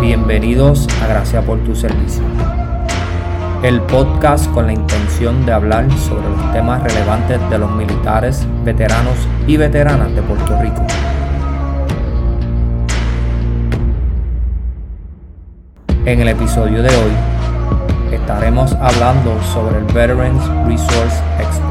Bienvenidos a Gracias por tu servicio. El podcast con la intención de hablar sobre los temas relevantes de los militares, veteranos y veteranas de Puerto Rico. En el episodio de hoy estaremos hablando sobre el Veterans Resource Expo.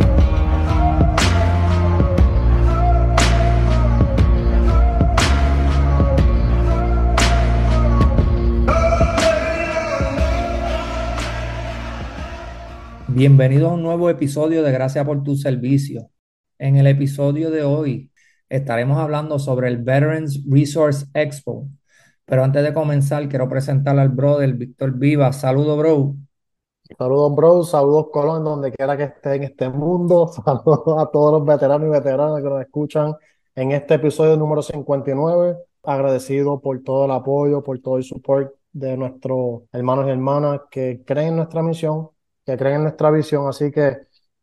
Bienvenido a un nuevo episodio de Gracias por tu servicio. En el episodio de hoy estaremos hablando sobre el Veterans Resource Expo. Pero antes de comenzar, quiero presentar al brother Víctor Viva. Saludos, bro. Saludos, bro. Saludos, Colón, donde quiera que esté en este mundo. Saludos a todos los veteranos y veteranas que nos escuchan en este episodio número 59. Agradecido por todo el apoyo, por todo el support de nuestros hermanos y hermanas que creen en nuestra misión que creen en nuestra visión. Así que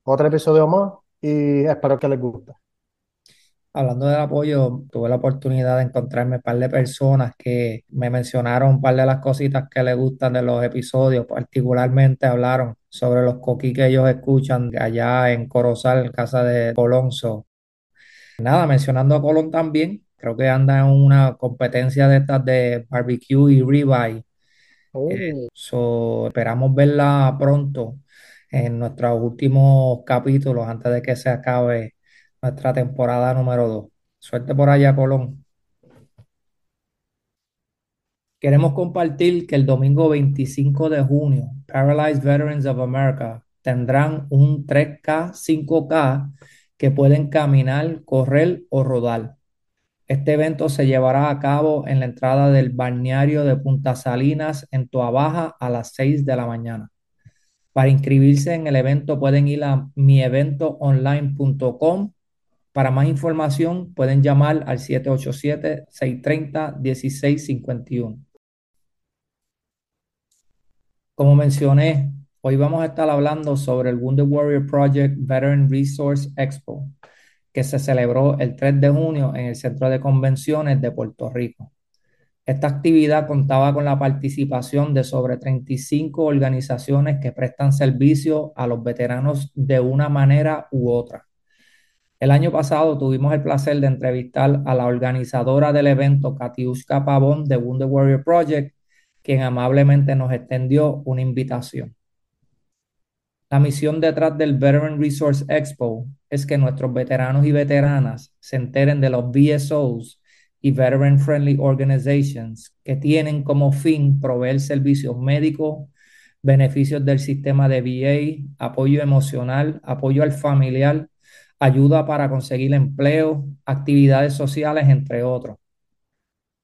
otro episodio más y espero que les guste. Hablando del apoyo, tuve la oportunidad de encontrarme un par de personas que me mencionaron un par de las cositas que les gustan de los episodios, particularmente hablaron sobre los coquí que ellos escuchan allá en Corozal, en casa de Colonso. Nada, mencionando a Colón también, creo que anda en una competencia de estas de barbecue y ribeye. Eh, so, esperamos verla pronto en nuestros últimos capítulos antes de que se acabe nuestra temporada número 2. Suerte por allá, Colón. Queremos compartir que el domingo 25 de junio, Paralyzed Veterans of America tendrán un 3K, 5K que pueden caminar, correr o rodar. Este evento se llevará a cabo en la entrada del balneario de Punta Salinas en Toabaja a las 6 de la mañana. Para inscribirse en el evento pueden ir a mieventoonline.com. Para más información pueden llamar al 787-630-1651. Como mencioné, hoy vamos a estar hablando sobre el Wounded Warrior Project Veteran Resource Expo que se celebró el 3 de junio en el Centro de Convenciones de Puerto Rico. Esta actividad contaba con la participación de sobre 35 organizaciones que prestan servicio a los veteranos de una manera u otra. El año pasado tuvimos el placer de entrevistar a la organizadora del evento, Katiuska Pavón de Wounded Warrior Project, quien amablemente nos extendió una invitación. La misión detrás del Veteran Resource Expo es que nuestros veteranos y veteranas se enteren de los VSOs y Veteran Friendly Organizations que tienen como fin proveer servicios médicos, beneficios del sistema de VA, apoyo emocional, apoyo al familiar, ayuda para conseguir empleo, actividades sociales, entre otros.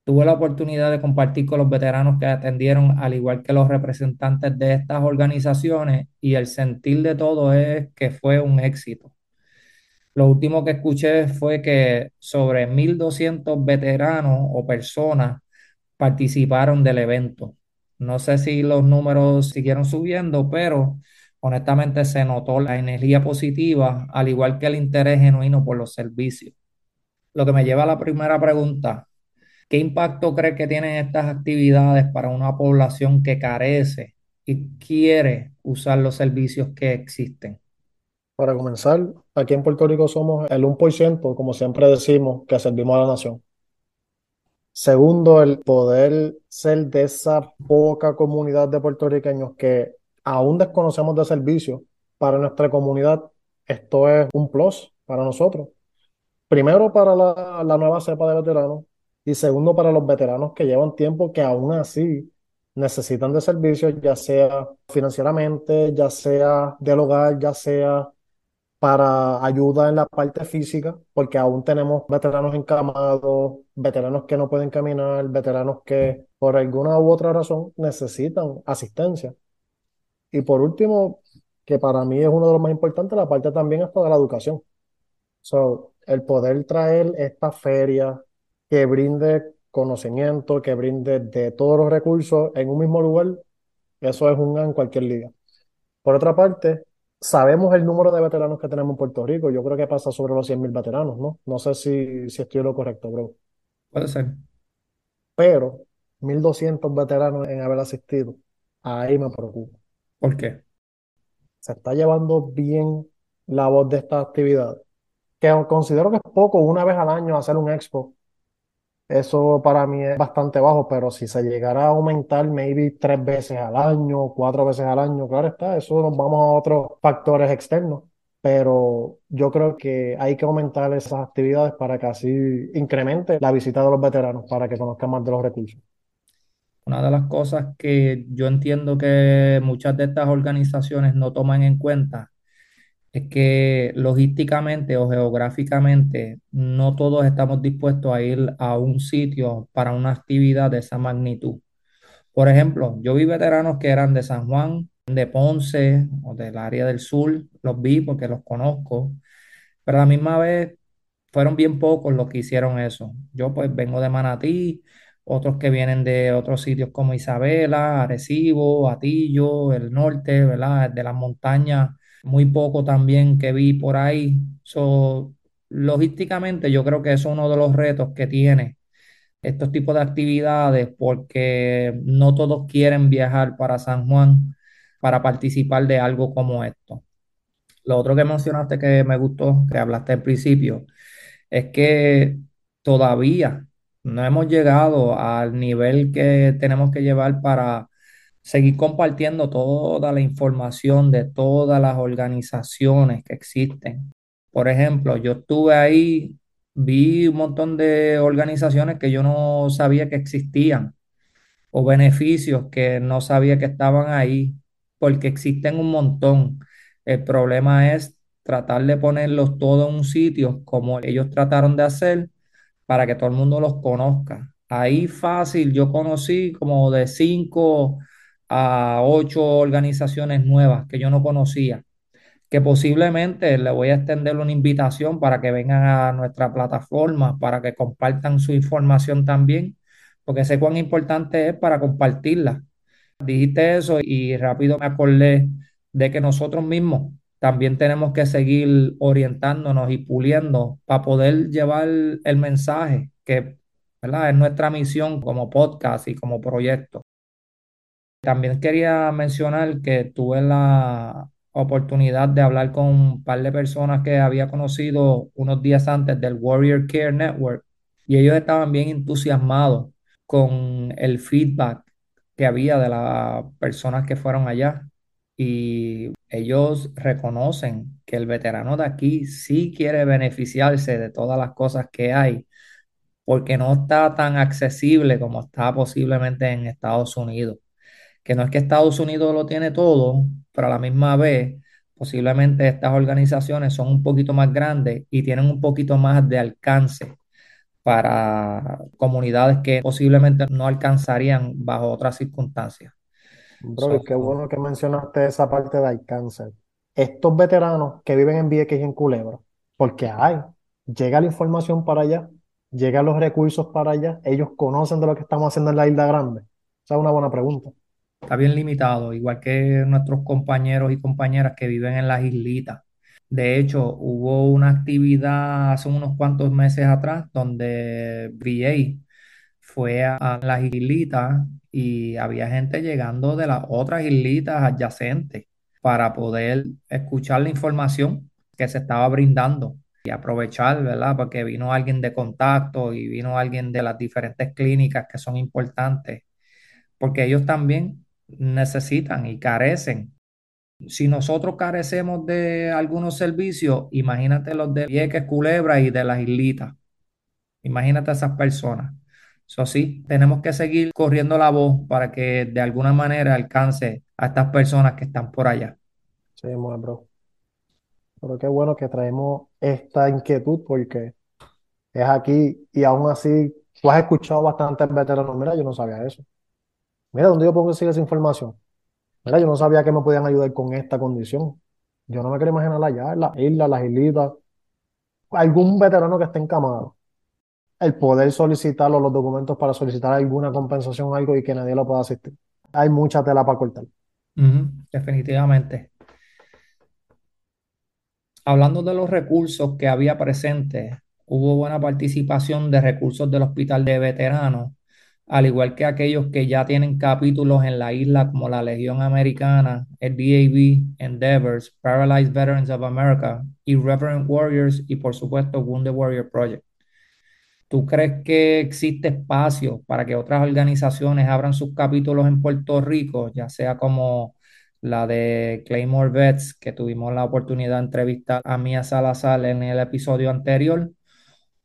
Tuve la oportunidad de compartir con los veteranos que atendieron, al igual que los representantes de estas organizaciones, y el sentir de todo es que fue un éxito. Lo último que escuché fue que sobre 1.200 veteranos o personas participaron del evento. No sé si los números siguieron subiendo, pero honestamente se notó la energía positiva, al igual que el interés genuino por los servicios. Lo que me lleva a la primera pregunta, ¿Qué impacto cree que tienen estas actividades para una población que carece y quiere usar los servicios que existen? Para comenzar, aquí en Puerto Rico somos el 1%, como siempre decimos, que servimos a la nación. Segundo, el poder ser de esa poca comunidad de puertorriqueños que aún desconocemos de servicio para nuestra comunidad, esto es un plus para nosotros. Primero, para la, nueva cepa de veteranos, y segundo, para los veteranos que llevan tiempo que aún así necesitan de servicios, ya sea financieramente, ya sea del hogar, ya sea para ayuda en la parte física, porque aún tenemos veteranos encamados, veteranos que no pueden caminar, veteranos que por alguna u otra razón necesitan asistencia. Y por último, que para mí es uno de los más importantes, la parte también es para la educación. So, el poder traer esta feria, que brinde conocimiento, que brinde de todos los recursos en un mismo lugar, eso es un en cualquier liga. Por otra parte, sabemos el número de veteranos que tenemos en Puerto Rico. Yo creo que pasa sobre los 100.000 veteranos, ¿no? No sé si, si estoy lo correcto, bro. Puede ser. Pero 1.200 veteranos en haber asistido, ahí me preocupa. ¿Por qué? Se está llevando bien la voz de esta actividad, que considero que es poco una vez al año hacer un expo. Eso para mí es bastante bajo, pero si se llegara a aumentar maybe tres veces al año, cuatro veces al año, claro está, eso nos vamos a otros factores externos. Pero yo creo que hay que aumentar esas actividades para que así incremente la visita de los veteranos, para que conozcan más de los recursos. Una de las cosas que yo entiendo que muchas de estas organizaciones no toman en cuenta es que logísticamente o geográficamente no todos estamos dispuestos a ir a un sitio para una actividad de esa magnitud. Por ejemplo, yo vi veteranos que eran de San Juan, de Ponce o del área del sur, los vi porque los conozco, pero a la misma vez fueron bien pocos los que hicieron eso. Yo pues vengo de Manatí, otros que vienen de otros sitios como Isabela, Arecibo, Atillo, el norte, ¿verdad? De las montañas muy poco también que vi por ahí. So, logísticamente yo creo que es uno de los retos que tiene estos tipos de actividades porque no todos quieren viajar para San Juan para participar de algo como esto. Lo otro que mencionaste que me gustó, que hablaste al principio, es que todavía no hemos llegado al nivel que tenemos que llevar para seguir compartiendo toda la información de todas las organizaciones que existen. Por ejemplo, yo estuve ahí, vi un montón de organizaciones que yo no sabía que existían o beneficios que no sabía que estaban ahí, porque existen un montón. El problema es tratar de ponerlos todos en un sitio como ellos trataron de hacer para que todo el mundo los conozca. Ahí fácil, yo conocí como de cinco a ocho organizaciones nuevas que yo no conocía, que posiblemente le voy a extender una invitación para que vengan a nuestra plataforma, para que compartan su información también, porque sé cuán importante es para compartirla. Dijiste eso y rápido me acordé de que nosotros mismos también tenemos que seguir orientándonos y puliendo para poder llevar el mensaje que es nuestra misión como podcast y como proyecto. También quería mencionar que tuve la oportunidad de hablar con un par de personas que había conocido unos días antes del Warrior Care Network y ellos estaban bien entusiasmados con el feedback que había de las personas que fueron allá y ellos reconocen que el veterano de aquí sí quiere beneficiarse de todas las cosas que hay porque no está tan accesible como está posiblemente en Estados Unidos. Que no es que Estados Unidos lo tiene todo, pero a la misma vez posiblemente estas organizaciones son un poquito más grandes y tienen un poquito más de alcance para comunidades que posiblemente no alcanzarían bajo otras circunstancias. Bro, qué bueno que mencionaste esa parte de alcance. Estos veteranos que viven en Vieques y en Culebra, porque hay, llega la información para allá, llegan los recursos para allá, ellos conocen de lo que estamos haciendo en la Isla Grande. Esa es una buena pregunta. Está bien limitado, igual que nuestros compañeros y compañeras que viven en las islitas. De hecho, hubo una actividad hace unos cuantos meses atrás donde VA fue a, las islitas y había gente llegando de las otras islitas adyacentes para poder escuchar la información que se estaba brindando y aprovechar, ¿verdad? Porque vino alguien de contacto y vino alguien de las diferentes clínicas que son importantes, porque ellos también necesitan y carecen. Si nosotros carecemos de algunos servicios, imagínate los de Vieques, Culebra y de las islitas. Imagínate esas personas. Eso sí, tenemos que seguir corriendo la voz para que de alguna manera alcance a estas personas que están por allá. Sí, bro. Pero qué bueno que traemos esta inquietud porque es aquí y aún así tú has escuchado bastantes veteranos. Mira, yo no sabía eso. Mira, ¿dónde yo puedo conseguir esa información? Mira, yo no sabía que me podían ayudar con esta condición. Yo no me quería imaginar allá, en las islas, las islitas, algún veterano que esté encamado. El poder solicitar los documentos para solicitar alguna compensación algo y que nadie lo pueda asistir. Hay mucha tela para cortar. Definitivamente. Hablando de los recursos que había presentes, hubo buena participación de recursos del Hospital de Veteranos, al igual que aquellos que ya tienen capítulos en la isla como la Legión Americana, el DAV, Endeavors, Paralyzed Veterans of America, Irreverent Warriors y por supuesto Wounded Warrior Project. ¿Tú crees que existe espacio para que otras organizaciones abran sus capítulos en Puerto Rico, ya sea como la de Claymore Vets, que tuvimos la oportunidad de entrevistar a Mía Salazar en el episodio anterior,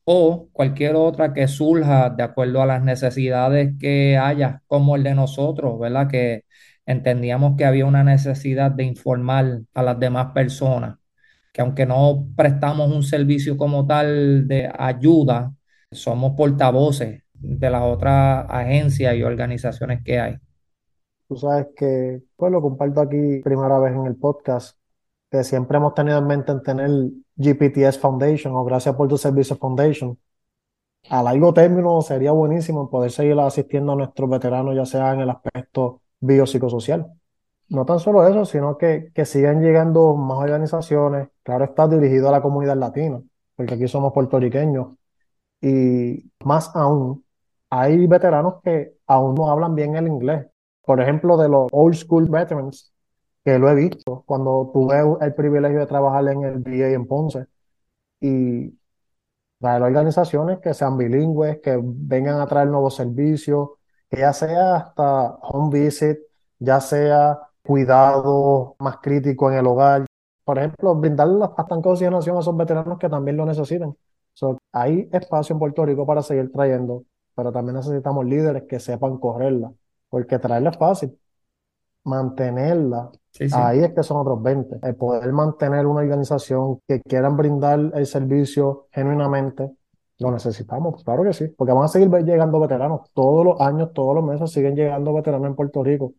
o cualquier otra que surja de acuerdo a las necesidades que haya, como el de nosotros, ¿verdad? Que entendíamos que había una necesidad de informar a las demás personas, que aunque no prestamos un servicio como tal de ayuda, somos portavoces de las otras agencias y organizaciones que hay. Tú sabes que, pues lo comparto aquí primera vez en el podcast, que siempre hemos tenido en mente en tener GPTS Foundation o Gracias por tu Servicio Foundation. A largo término sería buenísimo poder seguir asistiendo a nuestros veteranos, ya sea en el aspecto biopsicosocial. No tan solo eso, sino que, que sigan llegando más organizaciones. Claro, está dirigido a la comunidad latina, porque aquí somos puertorriqueños. Y más aún, hay veteranos que aún no hablan bien el inglés. Por ejemplo, de los old school veterans, que lo he visto cuando tuve el privilegio de trabajar en el VA en Ponce. Y traer organizaciones que sean bilingües, que vengan a traer nuevos servicios, que ya sea hasta home visit, ya sea cuidado más crítico en el hogar. Por ejemplo, brindarle hasta en consideración a esos veteranos que también lo necesitan. So, hay espacio en Puerto Rico para seguir trayendo, pero también necesitamos líderes que sepan correrla, porque traerla es fácil. Mantenerla, Sí, sí. ahí es que son otros 20. El poder mantener una organización que quieran brindar el servicio genuinamente, lo necesitamos, claro que sí, porque van a seguir llegando veteranos. Todos los años, todos los meses siguen llegando veteranos en Puerto Rico.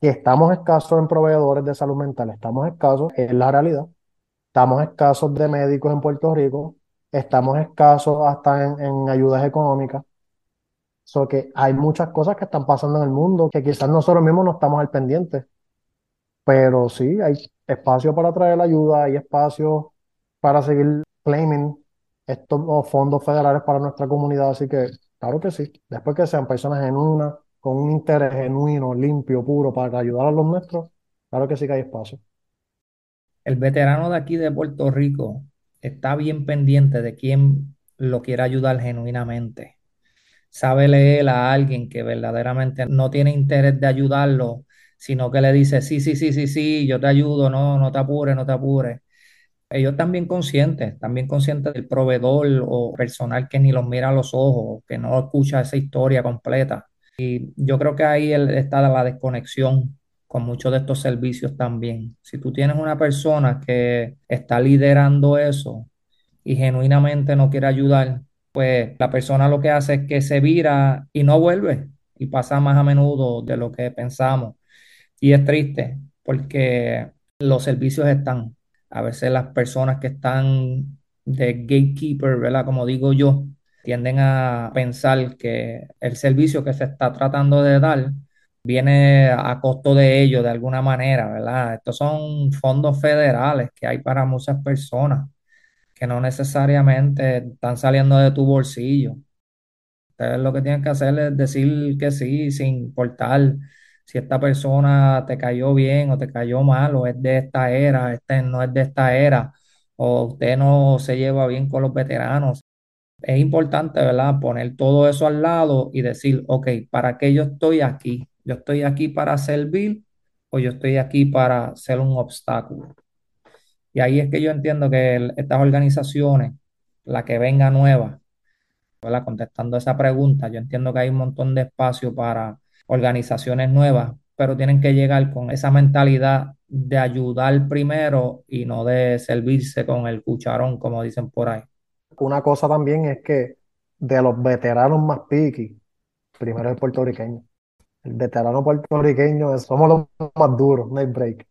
Y estamos escasos en proveedores de salud mental, estamos escasos, es la realidad. Estamos escasos de médicos en Puerto Rico, estamos escasos hasta en, en ayudas económicas. So que hay muchas cosas que están pasando en el mundo que quizás nosotros mismos no estamos al pendiente. Pero sí, hay espacio para traer ayuda, hay espacio para seguir claiming estos fondos federales para nuestra comunidad. Así que, claro que sí. Después que sean personas genuinas, con un interés genuino, limpio, puro, para ayudar a los nuestros, claro que sí que hay espacio. El veterano de aquí de Puerto Rico está bien pendiente de quién lo quiere ayudar genuinamente. Sabe leer a alguien que verdaderamente no tiene interés de ayudarlo, sino que le dice, sí, sí, sí, sí, sí, yo te ayudo, no, no te apures, no te apures. Ellos también conscientes, también conscientes del proveedor o personal que ni los mira a los ojos, que no escucha esa historia completa. Y yo creo que ahí está la desconexión con muchos de estos servicios también. Si tú tienes una persona que está liderando eso y genuinamente no quiere ayudar, pues la persona lo que hace es que se vira y no vuelve y pasa más a menudo de lo que pensamos. Y es triste porque los servicios están. A veces las personas que están de gatekeeper, ¿verdad? Como digo yo, tienden a pensar que el servicio que se está tratando de dar viene a costo de ellos de alguna manera, ¿verdad? Estos son fondos federales que hay para muchas personas que no necesariamente están saliendo de tu bolsillo. Ustedes lo que tienen que hacer es decir que sí, sin importar si esta persona te cayó bien o te cayó mal, o es de esta era, este no es de esta era, o usted no se lleva bien con los veteranos. Es importante, ¿verdad? Poner todo eso al lado y decir, ok, ¿para qué yo estoy aquí? ¿Yo estoy aquí para servir o yo estoy aquí para ser un obstáculo? Y ahí es que yo entiendo que estas organizaciones, la que venga nueva. Contestando esa pregunta, yo entiendo que hay un montón de espacio para organizaciones nuevas, pero tienen que llegar con esa mentalidad de ayudar primero y no de servirse con el cucharón, como dicen por ahí. Una cosa también es que de los veteranos más piqui, primero el puertorriqueño. El veterano puertorriqueño es- somos los más duros, no hay break.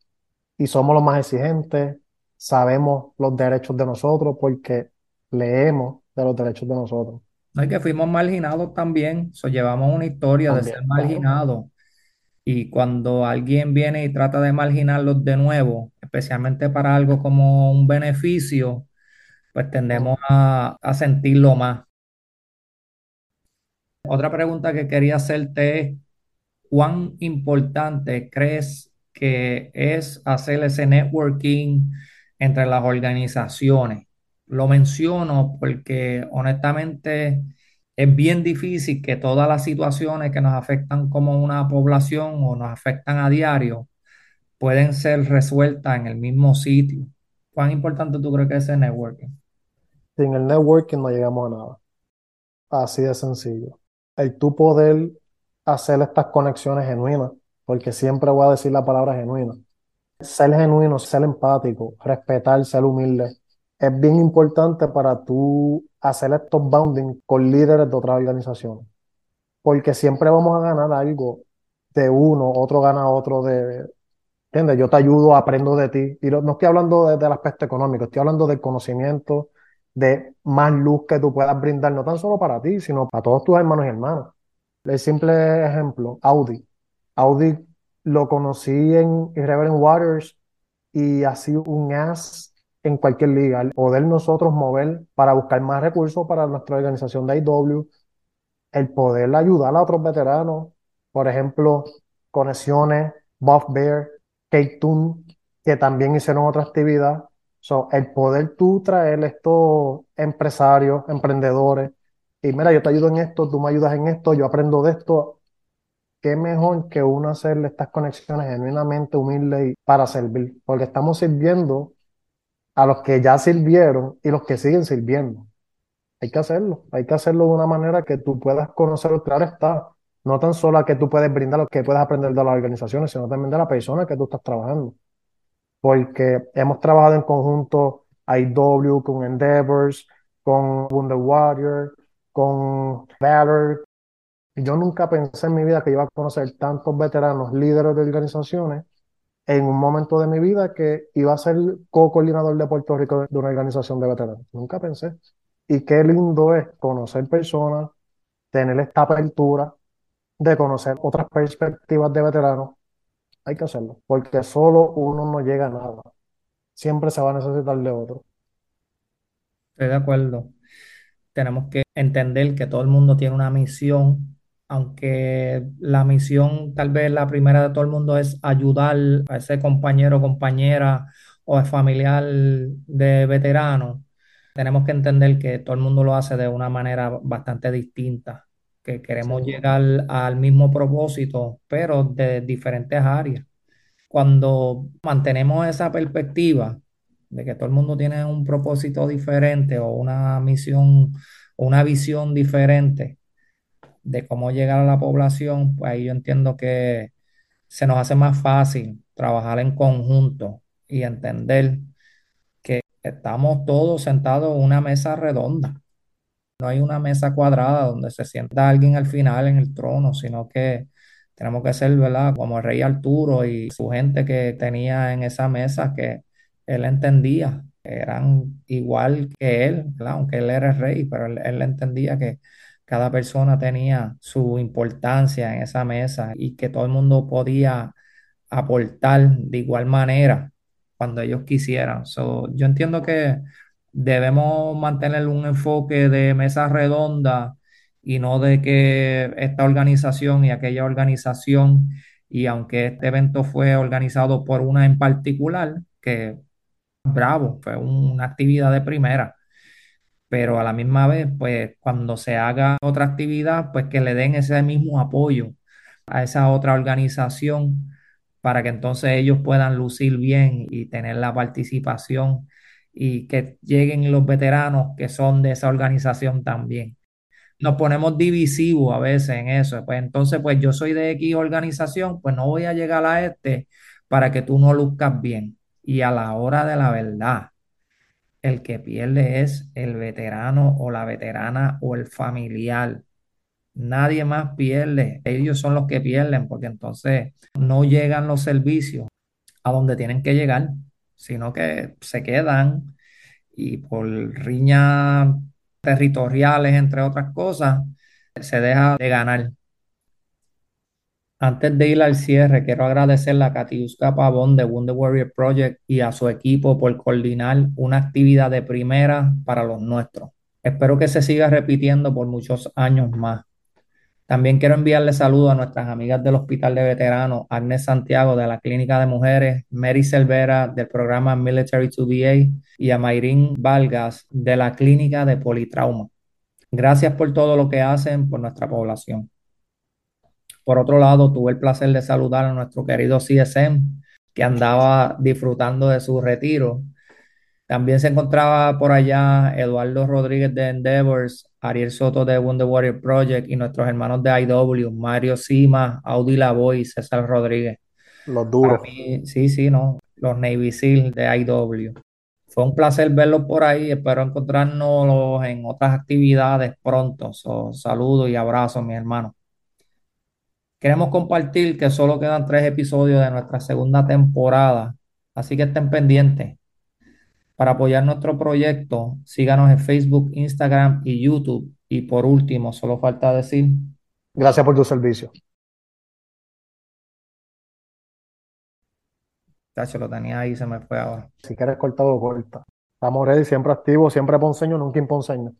Y somos los más exigentes, sabemos los derechos de nosotros porque leemos de los derechos de nosotros. No es que fuimos marginados también, so, llevamos una historia de ser marginados y cuando alguien viene y trata de marginarlos de nuevo, especialmente para algo como un beneficio, pues tendemos a, a sentirlo más. Otra pregunta que quería hacerte es, ¿cuán importante crees que es hacer ese networking entre las organizaciones? Lo menciono porque honestamente es bien difícil que todas las situaciones que nos afectan como una población o nos afectan a diario pueden ser resueltas en el mismo sitio. ¿Cuán importante tú crees que es ese networking? Sin el networking no llegamos a nada. Así de sencillo. El tú poder hacer estas conexiones genuinas, porque siempre voy a decir la palabra genuina. Ser genuino, ser empático, respetar, ser humilde, es bien importante para tú hacer estos bounding con líderes de otras organizaciones, porque siempre vamos a ganar algo de uno, otro gana otro de, ¿entiendes? Yo te ayudo, aprendo de ti, y no estoy hablando de- del aspecto económico, estoy hablando del conocimiento, de más luz que tú puedas brindar, no tan solo para ti, sino para todos tus hermanos y hermanas. El simple ejemplo, Audi. Audi lo conocí en Irreverent Waters y ha sido un as en cualquier liga. El poder nosotros mover para buscar más recursos para nuestra organización de IW, el poder ayudar a otros veteranos, por ejemplo, Conexiones, Buff Bear, K-Tune, que también hicieron otra actividad. So, el poder tú traer estos empresarios, emprendedores, y mira, yo te ayudo en esto, tú me ayudas en esto, yo aprendo de esto. Qué mejor que uno hacerle estas conexiones genuinamente humildes para servir, porque estamos sirviendo a los que ya sirvieron y los que siguen sirviendo. Hay que hacerlo, hay que hacerlo de una manera que tú puedas conocer, claro está, no tan solo a que tú puedes brindar lo que puedes aprender de las organizaciones, sino también de la persona que tú estás trabajando. Porque hemos trabajado en conjunto IW, con Endeavors, con Wonder Warrior, con Valor. Yo nunca pensé en mi vida que iba a conocer tantos veteranos, líderes de organizaciones, en un momento de mi vida que iba a ser co-coordinador de Puerto Rico de una organización de veteranos. Nunca pensé. Y qué lindo es conocer personas, tener esta apertura de conocer otras perspectivas de veteranos. Hay que hacerlo, porque solo uno no llega a nada. Siempre se va a necesitar de otro. Estoy de acuerdo. Tenemos que entender que todo el mundo tiene una misión, aunque la misión tal vez la primera de todo el mundo es ayudar a ese compañero, compañera o familiar de veterano. Tenemos que entender que todo el mundo lo hace de una manera bastante distinta, que Sí, queremos llegar al mismo propósito, pero de diferentes áreas. Cuando mantenemos esa perspectiva de que todo el mundo tiene un propósito diferente o una misión una visión diferente de cómo llegar a la población, pues ahí yo entiendo que se nos hace más fácil trabajar en conjunto y entender que estamos todos sentados en una mesa redonda. No hay una mesa cuadrada donde se sienta alguien al final en el trono, sino que tenemos que ser, ¿verdad? Como el rey Arturo y su gente que tenía en esa mesa que él entendía, eran igual que él. Aunque él era el rey, pero él, él entendía que cada persona tenía su importancia en esa mesa y que todo el mundo podía aportar de igual manera cuando ellos quisieran. So, yo entiendo que debemos mantener un enfoque de mesa redonda y no de que esta organización y aquella organización, y aunque este evento fue organizado por una en particular, que bravo, fue una actividad de primera, pero a la misma vez, pues cuando se haga otra actividad, pues que le den ese mismo apoyo a esa otra organización para que entonces ellos puedan lucir bien y tener la participación y que lleguen los veteranos que son de esa organización también. Nos ponemos divisivos a veces en eso, pues entonces pues yo soy de X organización, pues no voy a llegar a este para que tú no luzcas bien. Y a la hora de la verdad, el que pierde es el veterano o la veterana o el familiar. Nadie más pierde. Ellos son los que pierden porque entonces no llegan los servicios a donde tienen que llegar, sino que se quedan y por riña territoriales, entre otras cosas, se deja de ganar. Antes de ir al cierre, quiero agradecerle a Katiuska Pavón de Wonder Warrior Project y a su equipo por coordinar una actividad de primera para los nuestros. Espero que se siga repitiendo por muchos años más. También quiero enviarle saludos a nuestras amigas del Hospital de Veteranos, Agnes Santiago de la Clínica de Mujeres, Mary Selvera del programa Military 2VA y a Mayrin Valgas de la Clínica de Politrauma. Gracias por todo lo que hacen por nuestra población. Por otro lado, tuve el placer de saludar a nuestro querido CSM, que andaba disfrutando de su retiro. También se encontraba por allá Eduardo Rodríguez de Endeavors, Ariel Soto de Wonder Warrior Project y nuestros hermanos de IW, Mario Sima, Audi Lavoy y César Rodríguez. Los duros. sí, sí, no, los Navy SEAL de IW. Fue un placer verlos por ahí. Espero encontrarnos en otras actividades pronto. So, saludos y abrazos, mi hermano. Queremos compartir que solo quedan tres episodios de nuestra segunda temporada, así que estén pendientes. Para apoyar nuestro proyecto, síganos en Facebook, Instagram y YouTube. Y por último, solo falta decir. Gracias por tu servicio. Tacho, lo tenía ahí, se me fue ahora. Si quieres cortado, corta. Estamos ready, siempre activos, siempre ponceño, nunca imponceño.